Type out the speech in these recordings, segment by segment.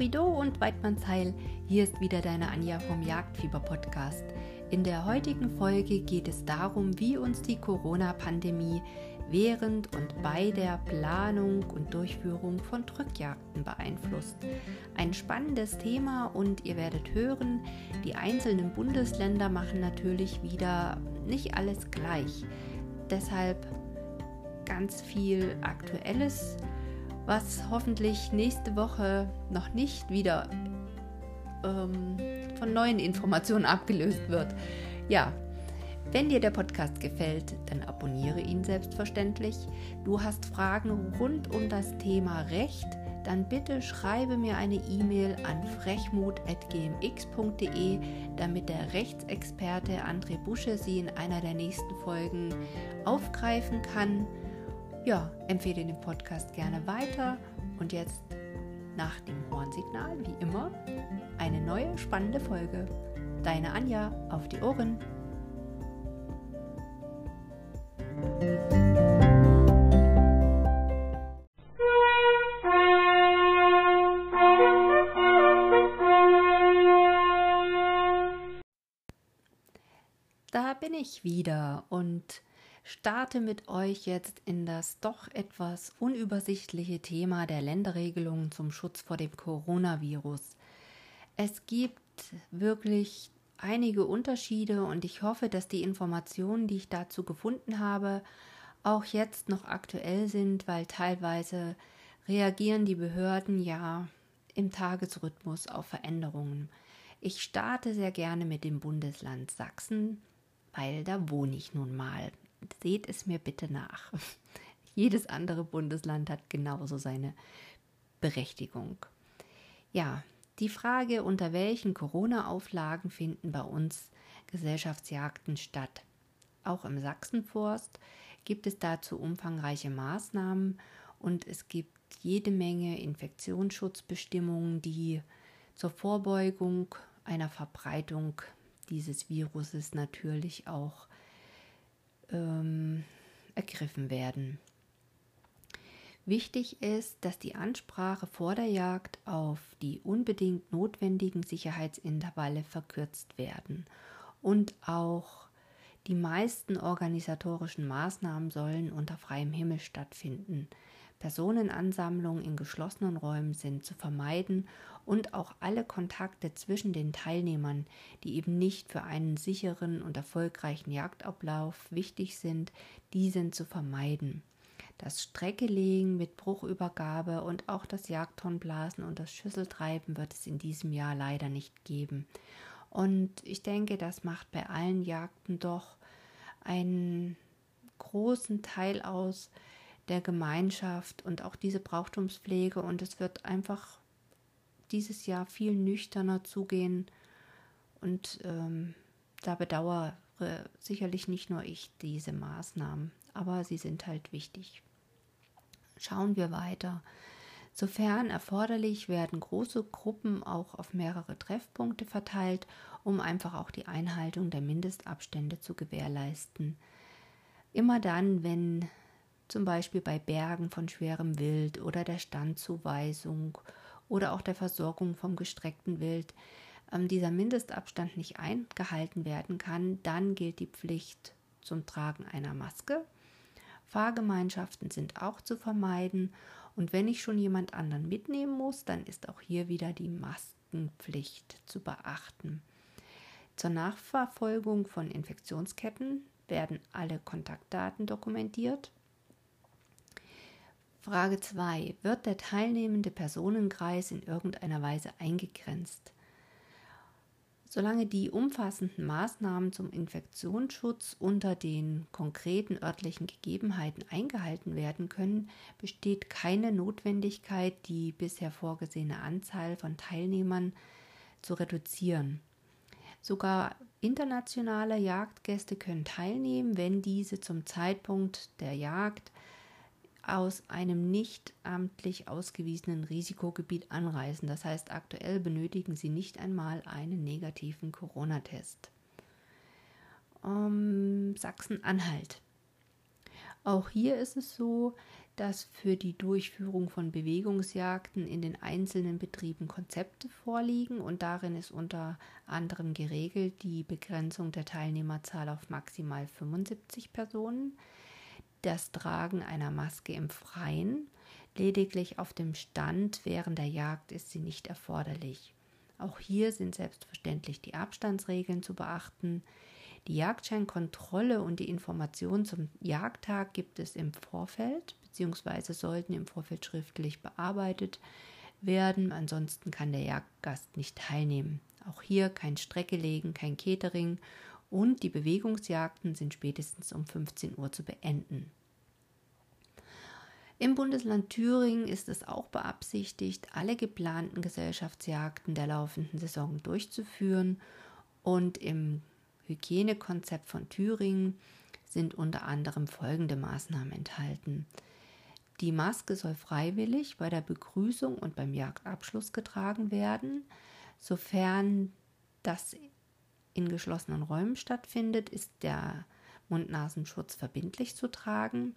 Horido und Weidmannsheil, hier ist wieder deine Anja vom Jagdfieber-Podcast. In der heutigen Folge geht es darum, wie uns die Corona-Pandemie während und bei der Planung und Durchführung von Drückjagden beeinflusst. Ein spannendes Thema und ihr werdet hören, die einzelnen Bundesländer machen natürlich wieder nicht alles gleich. Deshalb ganz viel Aktuelles was hoffentlich nächste Woche noch nicht wieder ähm, von neuen Informationen abgelöst wird. Ja, wenn dir der Podcast gefällt, dann abonniere ihn selbstverständlich. Du hast Fragen rund um das Thema Recht, dann bitte schreibe mir eine E-Mail an frechmut.gmx.de, damit der Rechtsexperte André Busche sie in einer der nächsten Folgen aufgreifen kann ja, empfehle den Podcast gerne weiter. Und jetzt nach dem Hornsignal, wie immer, eine neue spannende Folge. Deine Anja, auf die Ohren! Da bin ich wieder und starte mit euch jetzt in das doch etwas unübersichtliche Thema der Länderregelungen zum Schutz vor dem Coronavirus. Es gibt wirklich einige Unterschiede und ich hoffe, dass die Informationen, die ich dazu gefunden habe, auch jetzt noch aktuell sind, weil teilweise reagieren die Behörden ja im Tagesrhythmus auf Veränderungen. Ich starte sehr gerne mit dem Bundesland Sachsen, weil da wohne ich nun mal seht es mir bitte nach. Jedes andere Bundesland hat genauso seine Berechtigung. Ja, die Frage, unter welchen Corona-Auflagen finden bei uns Gesellschaftsjagden statt. Auch im Sachsenforst gibt es dazu umfangreiche Maßnahmen und es gibt jede Menge Infektionsschutzbestimmungen, die zur Vorbeugung einer Verbreitung dieses Viruses natürlich auch ähm, ergriffen werden. Wichtig ist, dass die Ansprache vor der Jagd auf die unbedingt notwendigen Sicherheitsintervalle verkürzt werden und auch die meisten organisatorischen Maßnahmen sollen unter freiem Himmel stattfinden. Personenansammlungen in geschlossenen Räumen sind zu vermeiden und auch alle Kontakte zwischen den Teilnehmern, die eben nicht für einen sicheren und erfolgreichen Jagdablauf wichtig sind, die sind zu vermeiden. Das Streckelegen mit Bruchübergabe und auch das Jagdhornblasen und das Schüsseltreiben wird es in diesem Jahr leider nicht geben. Und ich denke, das macht bei allen Jagden doch einen großen Teil aus der Gemeinschaft und auch diese Brauchtumspflege und es wird einfach dieses Jahr viel nüchterner zugehen und ähm, da bedauere sicherlich nicht nur ich diese Maßnahmen, aber sie sind halt wichtig. Schauen wir weiter. Sofern erforderlich werden große Gruppen auch auf mehrere Treffpunkte verteilt, um einfach auch die Einhaltung der Mindestabstände zu gewährleisten. Immer dann, wenn zum Beispiel bei Bergen von schwerem Wild oder der Standzuweisung oder auch der Versorgung vom gestreckten Wild ähm, dieser Mindestabstand nicht eingehalten werden kann, dann gilt die Pflicht zum Tragen einer Maske. Fahrgemeinschaften sind auch zu vermeiden und wenn ich schon jemand anderen mitnehmen muss, dann ist auch hier wieder die Maskenpflicht zu beachten. Zur Nachverfolgung von Infektionsketten werden alle Kontaktdaten dokumentiert Frage 2. Wird der teilnehmende Personenkreis in irgendeiner Weise eingegrenzt? Solange die umfassenden Maßnahmen zum Infektionsschutz unter den konkreten örtlichen Gegebenheiten eingehalten werden können, besteht keine Notwendigkeit, die bisher vorgesehene Anzahl von Teilnehmern zu reduzieren. Sogar internationale Jagdgäste können teilnehmen, wenn diese zum Zeitpunkt der Jagd aus einem nicht amtlich ausgewiesenen Risikogebiet anreisen. Das heißt, aktuell benötigen sie nicht einmal einen negativen Corona-Test. Um, Sachsen-Anhalt. Auch hier ist es so, dass für die Durchführung von Bewegungsjagden in den einzelnen Betrieben Konzepte vorliegen und darin ist unter anderem geregelt die Begrenzung der Teilnehmerzahl auf maximal 75 Personen, das Tragen einer Maske im Freien, lediglich auf dem Stand während der Jagd ist sie nicht erforderlich. Auch hier sind selbstverständlich die Abstandsregeln zu beachten. Die Jagdscheinkontrolle und die Information zum Jagdtag gibt es im Vorfeld bzw. sollten im Vorfeld schriftlich bearbeitet werden. Ansonsten kann der Jagdgast nicht teilnehmen. Auch hier kein Strecke legen, kein Catering und die Bewegungsjagden sind spätestens um 15 Uhr zu beenden. Im Bundesland Thüringen ist es auch beabsichtigt, alle geplanten Gesellschaftsjagden der laufenden Saison durchzuführen und im Hygienekonzept von Thüringen sind unter anderem folgende Maßnahmen enthalten. Die Maske soll freiwillig bei der Begrüßung und beim Jagdabschluss getragen werden. Sofern das in geschlossenen Räumen stattfindet, ist der Mund-Nasenschutz verbindlich zu tragen.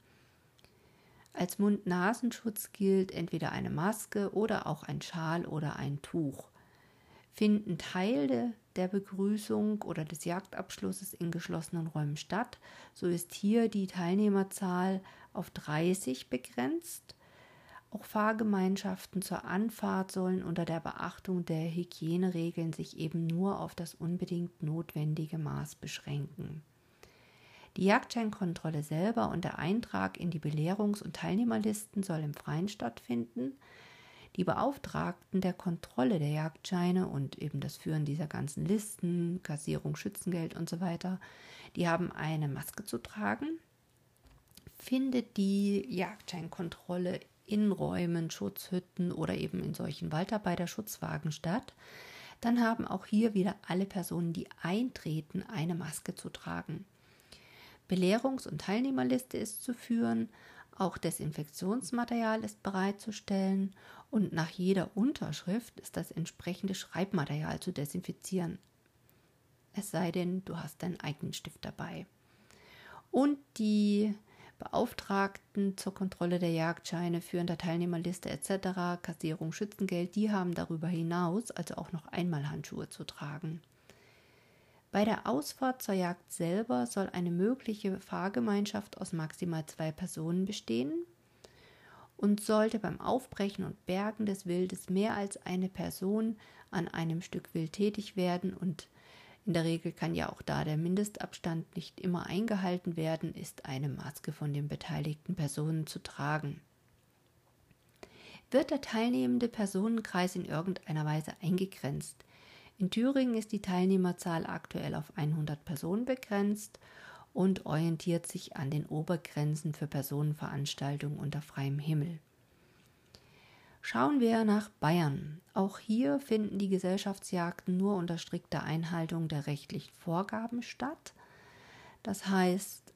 Als Mund-Nasenschutz gilt entweder eine Maske oder auch ein Schal oder ein Tuch. Finden Teile der Begrüßung oder des Jagdabschlusses in geschlossenen Räumen statt, so ist hier die Teilnehmerzahl auf 30 begrenzt. Auch Fahrgemeinschaften zur Anfahrt sollen unter der Beachtung der Hygieneregeln sich eben nur auf das unbedingt notwendige Maß beschränken. Die Jagdscheinkontrolle selber und der Eintrag in die Belehrungs- und Teilnehmerlisten soll im Freien stattfinden. Die Beauftragten der Kontrolle der Jagdscheine und eben das Führen dieser ganzen Listen, Kassierung, Schützengeld und so weiter, die haben eine Maske zu tragen, findet die Jagdscheinkontrolle in Räumen, Schutzhütten oder eben in solchen Waldarbeiterschutzwagen statt, dann haben auch hier wieder alle Personen, die eintreten, eine Maske zu tragen. Belehrungs- und Teilnehmerliste ist zu führen, auch Desinfektionsmaterial ist bereitzustellen und nach jeder Unterschrift ist das entsprechende Schreibmaterial zu desinfizieren. Es sei denn, du hast deinen eigenen Stift dabei. Und die Beauftragten zur Kontrolle der Jagdscheine, Führen der Teilnehmerliste etc., Kassierung, Schützengeld, die haben darüber hinaus also auch noch einmal Handschuhe zu tragen. Bei der Ausfahrt zur Jagd selber soll eine mögliche Fahrgemeinschaft aus maximal zwei Personen bestehen und sollte beim Aufbrechen und Bergen des Wildes mehr als eine Person an einem Stück Wild tätig werden und in der Regel kann ja auch da der Mindestabstand nicht immer eingehalten werden, ist eine Maske von den beteiligten Personen zu tragen. Wird der teilnehmende Personenkreis in irgendeiner Weise eingegrenzt? In Thüringen ist die Teilnehmerzahl aktuell auf 100 Personen begrenzt und orientiert sich an den Obergrenzen für Personenveranstaltungen unter freiem Himmel. Schauen wir nach Bayern. Auch hier finden die Gesellschaftsjagden nur unter strikter Einhaltung der rechtlichen Vorgaben statt. Das heißt,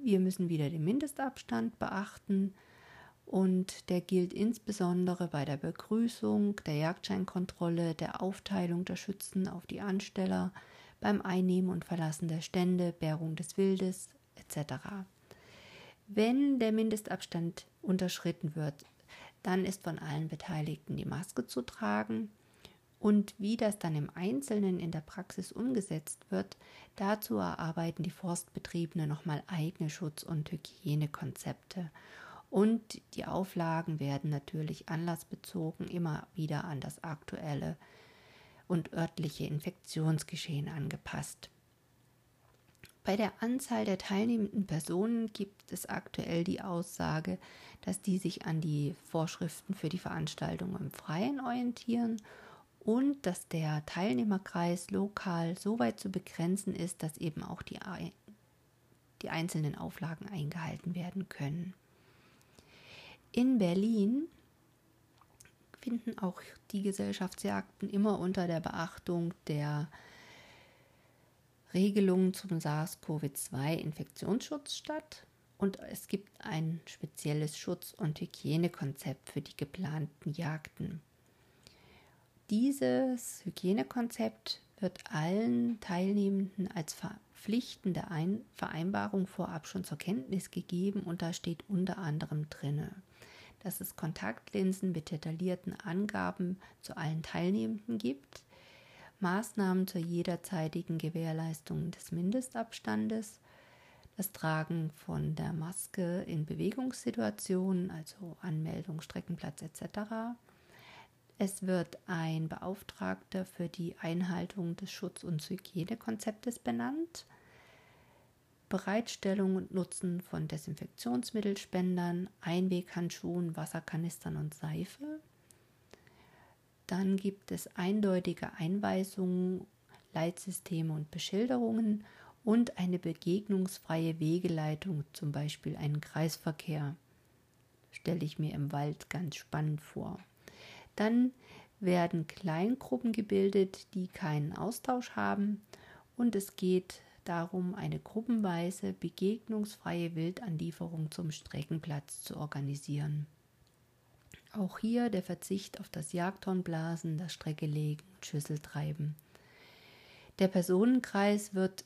wir müssen wieder den Mindestabstand beachten und der gilt insbesondere bei der Begrüßung, der Jagdscheinkontrolle, der Aufteilung der Schützen auf die Ansteller, beim Einnehmen und Verlassen der Stände, Bärung des Wildes etc. Wenn der Mindestabstand unterschritten wird, dann ist von allen Beteiligten die Maske zu tragen. Und wie das dann im Einzelnen in der Praxis umgesetzt wird, dazu erarbeiten die Forstbetriebene nochmal eigene Schutz- und Hygienekonzepte. Und die Auflagen werden natürlich anlassbezogen immer wieder an das aktuelle und örtliche Infektionsgeschehen angepasst. Bei der Anzahl der teilnehmenden Personen gibt es aktuell die Aussage, dass die sich an die Vorschriften für die Veranstaltung im Freien orientieren und dass der Teilnehmerkreis lokal so weit zu begrenzen ist, dass eben auch die, die einzelnen Auflagen eingehalten werden können. In Berlin finden auch die Gesellschaftsjagden immer unter der Beachtung der Regelungen zum SARS-CoV-2-Infektionsschutz statt und es gibt ein spezielles Schutz- und Hygienekonzept für die geplanten Jagden. Dieses Hygienekonzept wird allen Teilnehmenden als verpflichtende Ein Vereinbarung vorab schon zur Kenntnis gegeben und da steht unter anderem drinne, dass es Kontaktlinsen mit detaillierten Angaben zu allen Teilnehmenden gibt, Maßnahmen zur jederzeitigen Gewährleistung des Mindestabstandes, das Tragen von der Maske in Bewegungssituationen, also Anmeldung, Streckenplatz etc. Es wird ein Beauftragter für die Einhaltung des Schutz- und Hygienekonzeptes benannt. Bereitstellung und Nutzen von Desinfektionsmittelspendern, Einweghandschuhen, Wasserkanistern und Seife dann gibt es eindeutige Einweisungen, Leitsysteme und Beschilderungen und eine begegnungsfreie Wegeleitung, zum Beispiel einen Kreisverkehr. Stelle ich mir im Wald ganz spannend vor. Dann werden Kleingruppen gebildet, die keinen Austausch haben und es geht darum, eine gruppenweise begegnungsfreie Wildanlieferung zum Streckenplatz zu organisieren. Auch hier der Verzicht auf das Jagdhornblasen, das Strecke legen und Schüsseltreiben. Der Personenkreis wird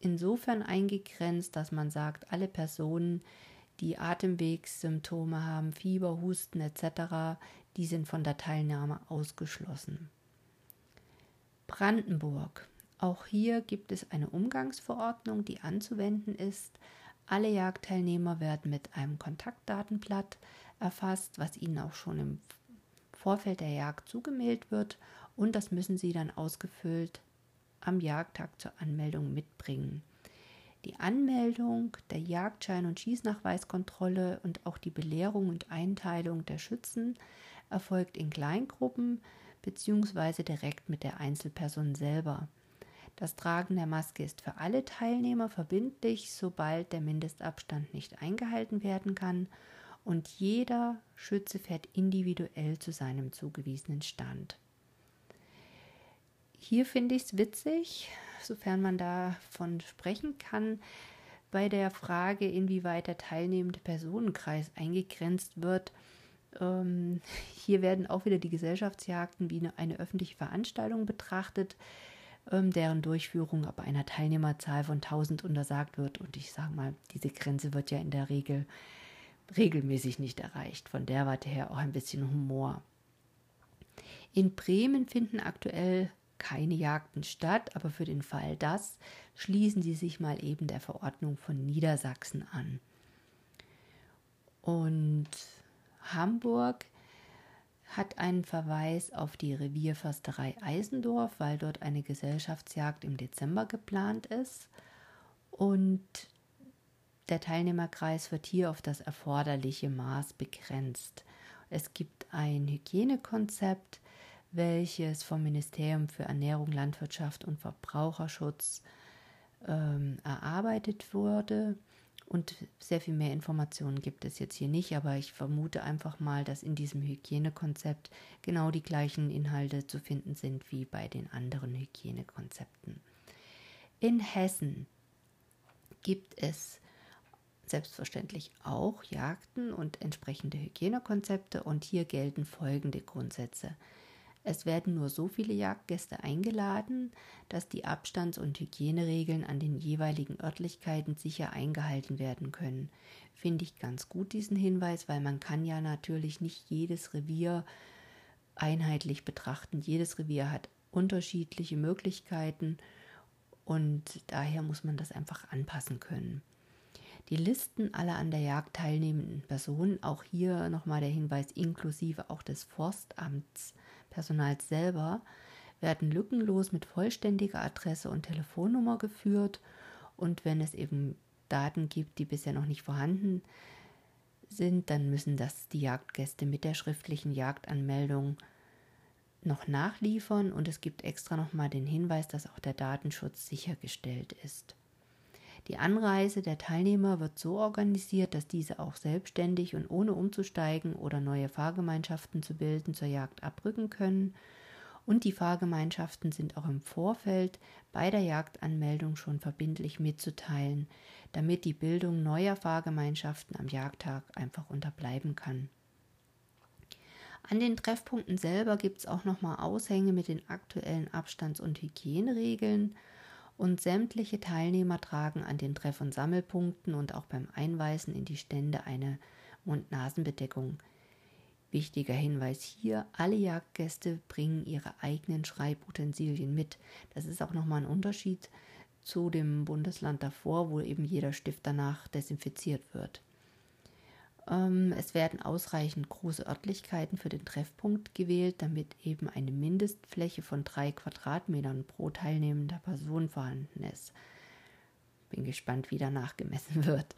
insofern eingegrenzt, dass man sagt, alle Personen, die Atemwegssymptome haben, Fieber, Husten etc., die sind von der Teilnahme ausgeschlossen. Brandenburg. Auch hier gibt es eine Umgangsverordnung, die anzuwenden ist. Alle Jagdteilnehmer werden mit einem Kontaktdatenblatt erfasst, was ihnen auch schon im Vorfeld der Jagd zugemeldet wird und das müssen sie dann ausgefüllt am Jagdtag zur Anmeldung mitbringen. Die Anmeldung der Jagdschein- und Schießnachweiskontrolle und auch die Belehrung und Einteilung der Schützen erfolgt in Kleingruppen bzw. direkt mit der Einzelperson selber. Das Tragen der Maske ist für alle Teilnehmer verbindlich, sobald der Mindestabstand nicht eingehalten werden kann und jeder Schütze fährt individuell zu seinem zugewiesenen Stand. Hier finde ich es witzig, sofern man davon sprechen kann, bei der Frage, inwieweit der teilnehmende Personenkreis eingegrenzt wird. Ähm, hier werden auch wieder die Gesellschaftsjagden wie eine, eine öffentliche Veranstaltung betrachtet, ähm, deren Durchführung ab einer Teilnehmerzahl von 1000 untersagt wird. Und ich sage mal, diese Grenze wird ja in der Regel regelmäßig nicht erreicht. Von der Warte her auch ein bisschen Humor. In Bremen finden aktuell keine Jagden statt, aber für den Fall das schließen sie sich mal eben der Verordnung von Niedersachsen an. Und Hamburg hat einen Verweis auf die Revierförsterei Eisendorf, weil dort eine Gesellschaftsjagd im Dezember geplant ist. Und der Teilnehmerkreis wird hier auf das erforderliche Maß begrenzt. Es gibt ein Hygienekonzept, welches vom Ministerium für Ernährung, Landwirtschaft und Verbraucherschutz ähm, erarbeitet wurde. Und sehr viel mehr Informationen gibt es jetzt hier nicht, aber ich vermute einfach mal, dass in diesem Hygienekonzept genau die gleichen Inhalte zu finden sind wie bei den anderen Hygienekonzepten. In Hessen gibt es selbstverständlich auch Jagden und entsprechende Hygienekonzepte und hier gelten folgende Grundsätze. Es werden nur so viele Jagdgäste eingeladen, dass die Abstands- und Hygieneregeln an den jeweiligen Örtlichkeiten sicher eingehalten werden können. Finde ich ganz gut diesen Hinweis, weil man kann ja natürlich nicht jedes Revier einheitlich betrachten. Jedes Revier hat unterschiedliche Möglichkeiten und daher muss man das einfach anpassen können. Die Listen aller an der Jagd teilnehmenden Personen, auch hier nochmal der Hinweis inklusive auch des Forstamtspersonals selber, werden lückenlos mit vollständiger Adresse und Telefonnummer geführt. Und wenn es eben Daten gibt, die bisher noch nicht vorhanden sind, dann müssen das die Jagdgäste mit der schriftlichen Jagdanmeldung noch nachliefern. Und es gibt extra nochmal den Hinweis, dass auch der Datenschutz sichergestellt ist. Die Anreise der Teilnehmer wird so organisiert, dass diese auch selbstständig und ohne umzusteigen oder neue Fahrgemeinschaften zu bilden zur Jagd abrücken können. Und die Fahrgemeinschaften sind auch im Vorfeld bei der Jagdanmeldung schon verbindlich mitzuteilen, damit die Bildung neuer Fahrgemeinschaften am Jagdtag einfach unterbleiben kann. An den Treffpunkten selber gibt es auch nochmal Aushänge mit den aktuellen Abstands- und Hygieneregeln und sämtliche Teilnehmer tragen an den Treff- und Sammelpunkten und auch beim Einweisen in die Stände eine Mund-Nasen-Bedeckung. Wichtiger Hinweis hier, alle Jagdgäste bringen ihre eigenen Schreibutensilien mit. Das ist auch nochmal ein Unterschied zu dem Bundesland davor, wo eben jeder Stift danach desinfiziert wird. Ähm, es werden ausreichend große Örtlichkeiten für den Treffpunkt gewählt, damit eben eine Mindestfläche von drei Quadratmetern pro teilnehmender Person vorhanden ist. Bin gespannt, wie danach gemessen wird.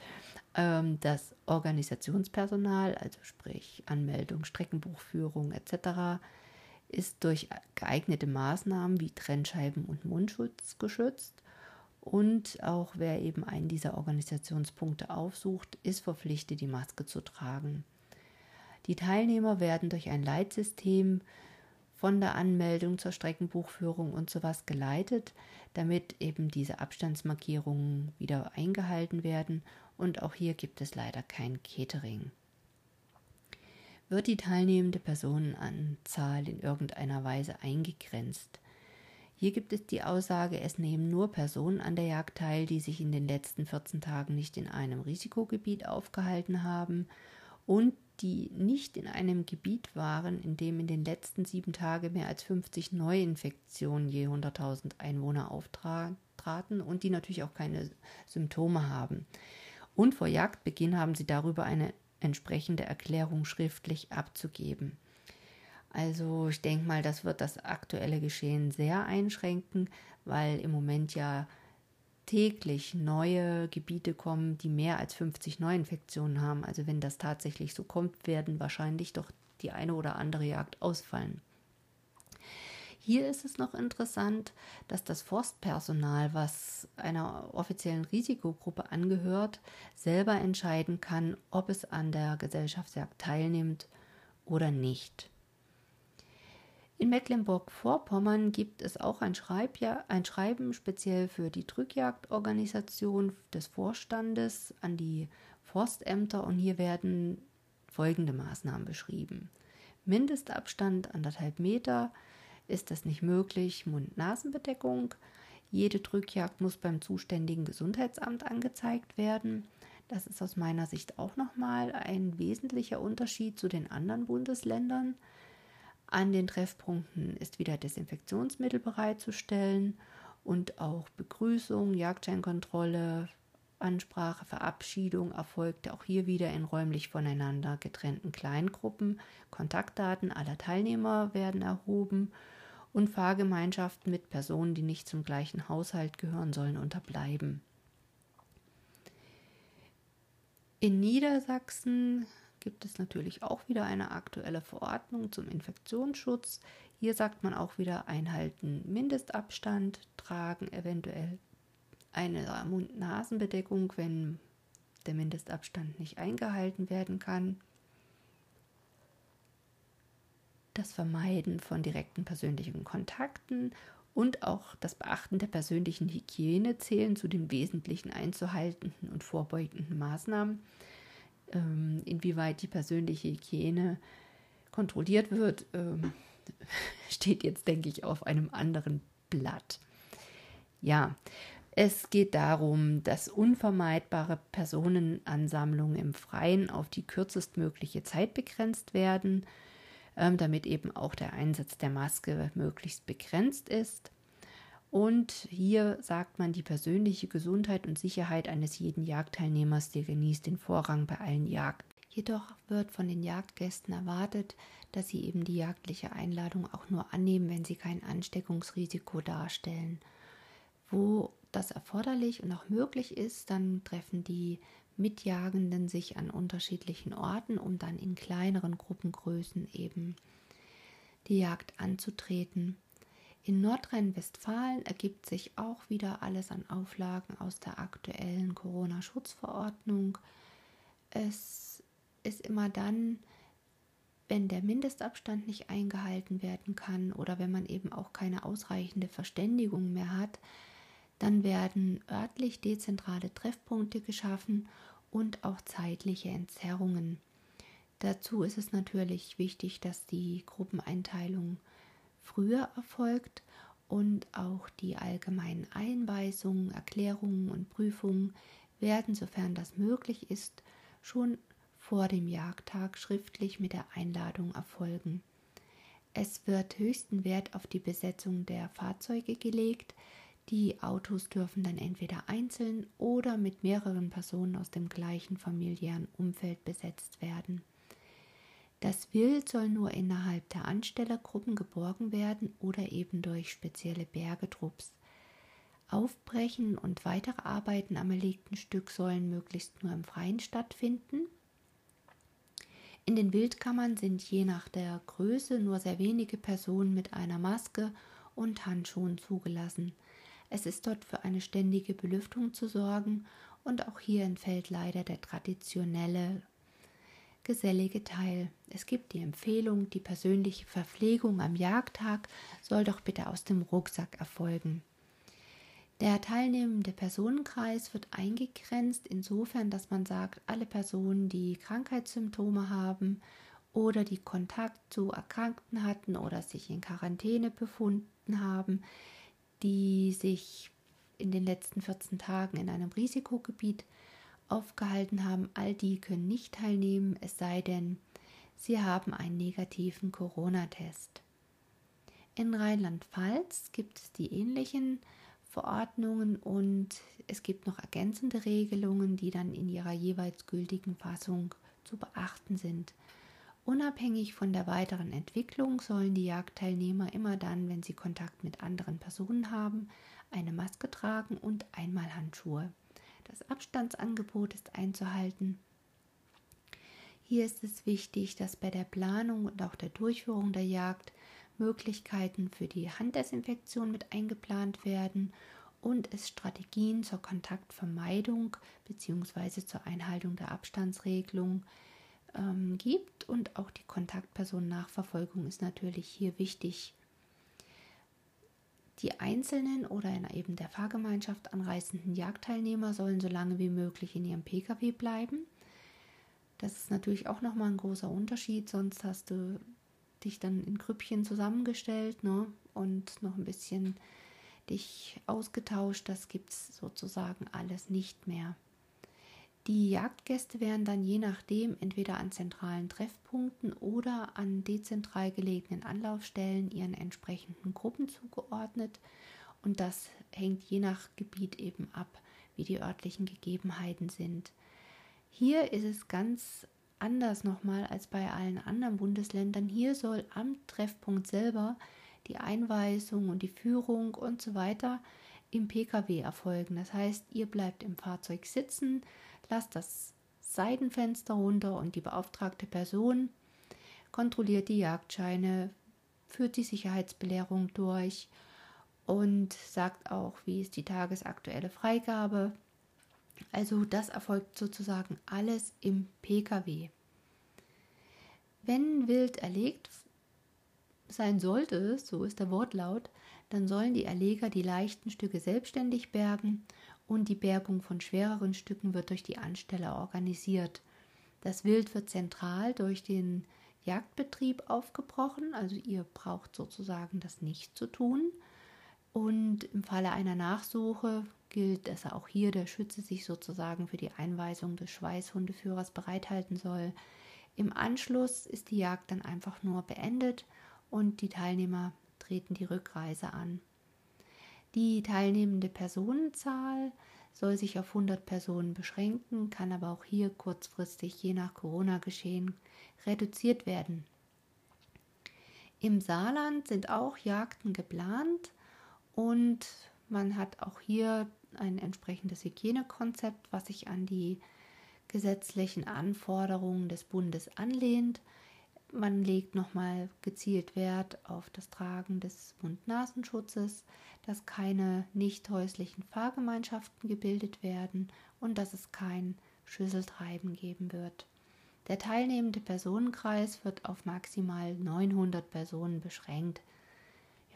Ähm, das Organisationspersonal, also sprich Anmeldung, Streckenbuchführung etc., ist durch geeignete Maßnahmen wie Trennscheiben und Mundschutz geschützt. Und auch wer eben einen dieser Organisationspunkte aufsucht, ist verpflichtet, die Maske zu tragen. Die Teilnehmer werden durch ein Leitsystem von der Anmeldung zur Streckenbuchführung und sowas geleitet, damit eben diese Abstandsmarkierungen wieder eingehalten werden. Und auch hier gibt es leider kein Catering. Wird die teilnehmende Personenanzahl in irgendeiner Weise eingegrenzt, hier gibt es die Aussage, es nehmen nur Personen an der Jagd teil, die sich in den letzten 14 Tagen nicht in einem Risikogebiet aufgehalten haben und die nicht in einem Gebiet waren, in dem in den letzten sieben Tagen mehr als 50 Neuinfektionen je 100.000 Einwohner auftraten und die natürlich auch keine Symptome haben. Und vor Jagdbeginn haben sie darüber eine entsprechende Erklärung schriftlich abzugeben. Also ich denke mal, das wird das aktuelle Geschehen sehr einschränken, weil im Moment ja täglich neue Gebiete kommen, die mehr als 50 Neuinfektionen haben. Also wenn das tatsächlich so kommt, werden wahrscheinlich doch die eine oder andere Jagd ausfallen. Hier ist es noch interessant, dass das Forstpersonal, was einer offiziellen Risikogruppe angehört, selber entscheiden kann, ob es an der Gesellschaftsjagd teilnimmt oder nicht. In Mecklenburg-Vorpommern gibt es auch ein, Schreibja ein Schreiben speziell für die Drückjagdorganisation des Vorstandes an die Forstämter und hier werden folgende Maßnahmen beschrieben. Mindestabstand anderthalb Meter, ist das nicht möglich, Mund-Nasen-Bedeckung. Jede Drückjagd muss beim zuständigen Gesundheitsamt angezeigt werden. Das ist aus meiner Sicht auch nochmal ein wesentlicher Unterschied zu den anderen Bundesländern. An den Treffpunkten ist wieder Desinfektionsmittel bereitzustellen und auch Begrüßung, Jagdscheinkontrolle, Ansprache, Verabschiedung erfolgte auch hier wieder in räumlich voneinander getrennten Kleingruppen. Kontaktdaten aller Teilnehmer werden erhoben und Fahrgemeinschaften mit Personen, die nicht zum gleichen Haushalt gehören sollen, unterbleiben. In Niedersachsen gibt es natürlich auch wieder eine aktuelle Verordnung zum Infektionsschutz. Hier sagt man auch wieder einhalten Mindestabstand, tragen eventuell eine Mund-Nasen-Bedeckung, wenn der Mindestabstand nicht eingehalten werden kann. Das Vermeiden von direkten persönlichen Kontakten und auch das Beachten der persönlichen Hygiene zählen zu den wesentlichen einzuhaltenden und vorbeugenden Maßnahmen inwieweit die persönliche Hygiene kontrolliert wird, ähm, steht jetzt, denke ich, auf einem anderen Blatt. Ja, es geht darum, dass unvermeidbare Personenansammlungen im Freien auf die kürzestmögliche Zeit begrenzt werden, ähm, damit eben auch der Einsatz der Maske möglichst begrenzt ist. Und hier sagt man, die persönliche Gesundheit und Sicherheit eines jeden Jagdteilnehmers, der genießt den Vorrang bei allen Jagden. Jedoch wird von den Jagdgästen erwartet, dass sie eben die jagdliche Einladung auch nur annehmen, wenn sie kein Ansteckungsrisiko darstellen. Wo das erforderlich und auch möglich ist, dann treffen die Mitjagenden sich an unterschiedlichen Orten, um dann in kleineren Gruppengrößen eben die Jagd anzutreten. In Nordrhein-Westfalen ergibt sich auch wieder alles an Auflagen aus der aktuellen Corona-Schutzverordnung. Es ist immer dann, wenn der Mindestabstand nicht eingehalten werden kann oder wenn man eben auch keine ausreichende Verständigung mehr hat, dann werden örtlich dezentrale Treffpunkte geschaffen und auch zeitliche Entzerrungen. Dazu ist es natürlich wichtig, dass die Gruppeneinteilung früher erfolgt und auch die allgemeinen Einweisungen, Erklärungen und Prüfungen werden, sofern das möglich ist, schon vor dem Jagdtag schriftlich mit der Einladung erfolgen. Es wird höchsten Wert auf die Besetzung der Fahrzeuge gelegt. Die Autos dürfen dann entweder einzeln oder mit mehreren Personen aus dem gleichen familiären Umfeld besetzt werden. Das Wild soll nur innerhalb der Anstellergruppen geborgen werden oder eben durch spezielle Bergetrupps. Aufbrechen und weitere Arbeiten am erlegten Stück sollen möglichst nur im Freien stattfinden. In den Wildkammern sind je nach der Größe nur sehr wenige Personen mit einer Maske und Handschuhen zugelassen. Es ist dort für eine ständige Belüftung zu sorgen und auch hier entfällt leider der traditionelle gesellige Teil. Es gibt die Empfehlung, die persönliche Verpflegung am Jagdtag soll doch bitte aus dem Rucksack erfolgen. Der teilnehmende Personenkreis wird eingegrenzt insofern, dass man sagt, alle Personen, die Krankheitssymptome haben oder die Kontakt zu Erkrankten hatten oder sich in Quarantäne befunden haben, die sich in den letzten 14 Tagen in einem Risikogebiet aufgehalten haben, all die können nicht teilnehmen, es sei denn, sie haben einen negativen Corona-Test. In Rheinland-Pfalz gibt es die ähnlichen Verordnungen und es gibt noch ergänzende Regelungen, die dann in ihrer jeweils gültigen Fassung zu beachten sind. Unabhängig von der weiteren Entwicklung sollen die Jagdteilnehmer immer dann, wenn sie Kontakt mit anderen Personen haben, eine Maske tragen und einmal Handschuhe. Das Abstandsangebot ist einzuhalten. Hier ist es wichtig, dass bei der Planung und auch der Durchführung der Jagd Möglichkeiten für die Handdesinfektion mit eingeplant werden und es Strategien zur Kontaktvermeidung bzw. zur Einhaltung der Abstandsregelung ähm, gibt und auch die Kontaktpersonennachverfolgung ist natürlich hier wichtig. Die einzelnen oder in eben der Fahrgemeinschaft anreisenden Jagdteilnehmer sollen so lange wie möglich in ihrem Pkw bleiben. Das ist natürlich auch nochmal ein großer Unterschied, sonst hast du dich dann in Grüppchen zusammengestellt ne, und noch ein bisschen dich ausgetauscht. Das gibt es sozusagen alles nicht mehr. Die Jagdgäste werden dann je nachdem entweder an zentralen Treffpunkten oder an dezentral gelegenen Anlaufstellen ihren entsprechenden Gruppen zugeordnet und das hängt je nach Gebiet eben ab, wie die örtlichen Gegebenheiten sind. Hier ist es ganz anders nochmal als bei allen anderen Bundesländern. Hier soll am Treffpunkt selber die Einweisung und die Führung und so weiter im Pkw erfolgen. Das heißt, ihr bleibt im Fahrzeug sitzen, lasst das Seitenfenster runter und die beauftragte Person kontrolliert die Jagdscheine, führt die Sicherheitsbelehrung durch und sagt auch, wie ist die tagesaktuelle Freigabe. Also das erfolgt sozusagen alles im Pkw. Wenn Wild erlegt sein sollte, so ist der Wortlaut, dann sollen die Erleger die leichten Stücke selbstständig bergen und die Bergung von schwereren Stücken wird durch die Ansteller organisiert. Das Wild wird zentral durch den Jagdbetrieb aufgebrochen, also ihr braucht sozusagen das nicht zu tun. Und im Falle einer Nachsuche gilt, dass auch hier der Schütze sich sozusagen für die Einweisung des Schweißhundeführers bereithalten soll. Im Anschluss ist die Jagd dann einfach nur beendet und die Teilnehmer treten die Rückreise an. Die teilnehmende Personenzahl soll sich auf 100 Personen beschränken, kann aber auch hier kurzfristig je nach Corona-Geschehen reduziert werden. Im Saarland sind auch Jagden geplant und man hat auch hier ein entsprechendes Hygienekonzept, was sich an die gesetzlichen Anforderungen des Bundes anlehnt. Man legt nochmal gezielt Wert auf das Tragen des Mund-Nasenschutzes, dass keine nicht häuslichen Fahrgemeinschaften gebildet werden und dass es kein Schüsseltreiben geben wird. Der teilnehmende Personenkreis wird auf maximal 900 Personen beschränkt.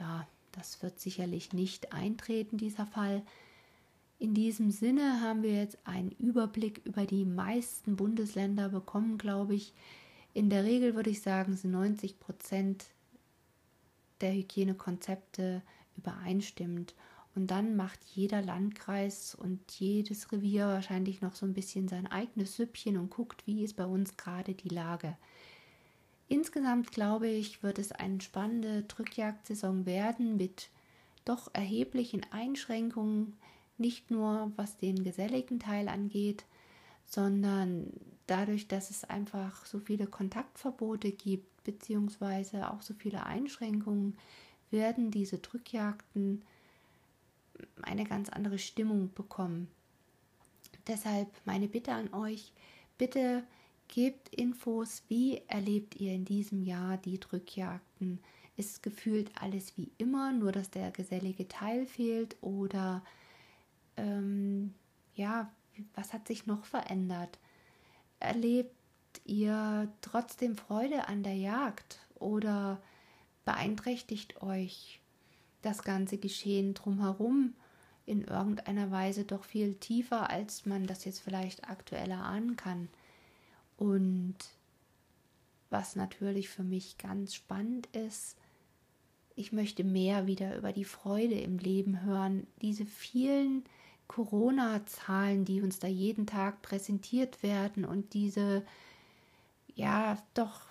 Ja, das wird sicherlich nicht eintreten, dieser Fall. In diesem Sinne haben wir jetzt einen Überblick über die meisten Bundesländer bekommen, glaube ich. In der Regel würde ich sagen, sind 90 Prozent der Hygienekonzepte übereinstimmt. Und dann macht jeder Landkreis und jedes Revier wahrscheinlich noch so ein bisschen sein eigenes Süppchen und guckt, wie ist bei uns gerade die Lage. Insgesamt glaube ich, wird es eine spannende Drückjagdsaison werden mit doch erheblichen Einschränkungen, nicht nur was den geselligen Teil angeht, sondern dadurch, dass es einfach so viele Kontaktverbote gibt, beziehungsweise auch so viele Einschränkungen, werden diese Drückjagden eine ganz andere Stimmung bekommen. Deshalb meine Bitte an euch, bitte gebt Infos, wie erlebt ihr in diesem Jahr die Drückjagden? Ist gefühlt alles wie immer, nur dass der gesellige Teil fehlt oder ähm, ja, was hat sich noch verändert? Erlebt ihr trotzdem Freude an der Jagd oder beeinträchtigt euch das ganze Geschehen drumherum in irgendeiner Weise doch viel tiefer, als man das jetzt vielleicht aktuell erahnen kann? Und was natürlich für mich ganz spannend ist, ich möchte mehr wieder über die Freude im Leben hören. Diese vielen Corona-Zahlen, die uns da jeden Tag präsentiert werden und diese, ja, doch,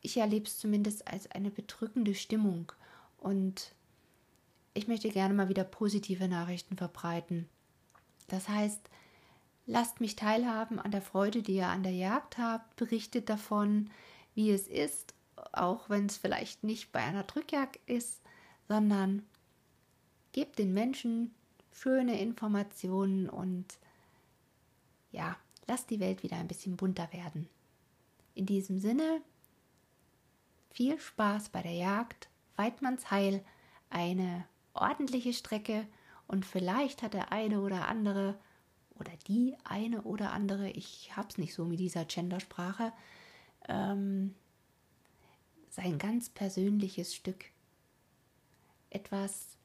ich erlebe es zumindest als eine bedrückende Stimmung. Und ich möchte gerne mal wieder positive Nachrichten verbreiten. Das heißt, lasst mich teilhaben an der Freude, die ihr an der Jagd habt, berichtet davon, wie es ist, auch wenn es vielleicht nicht bei einer Drückjagd ist, sondern gebt den Menschen schöne Informationen und ja, lasst die Welt wieder ein bisschen bunter werden. In diesem Sinne, viel Spaß bei der Jagd, Weidmannsheil, eine ordentliche Strecke und vielleicht hat der eine oder andere oder die eine oder andere, ich hab's nicht so mit dieser Gendersprache, ähm, sein ganz persönliches Stück. Etwas,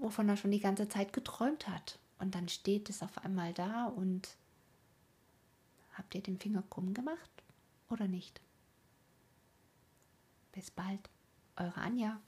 wovon er schon die ganze Zeit geträumt hat. Und dann steht es auf einmal da und habt ihr den Finger krumm gemacht oder nicht? Bis bald, eure Anja.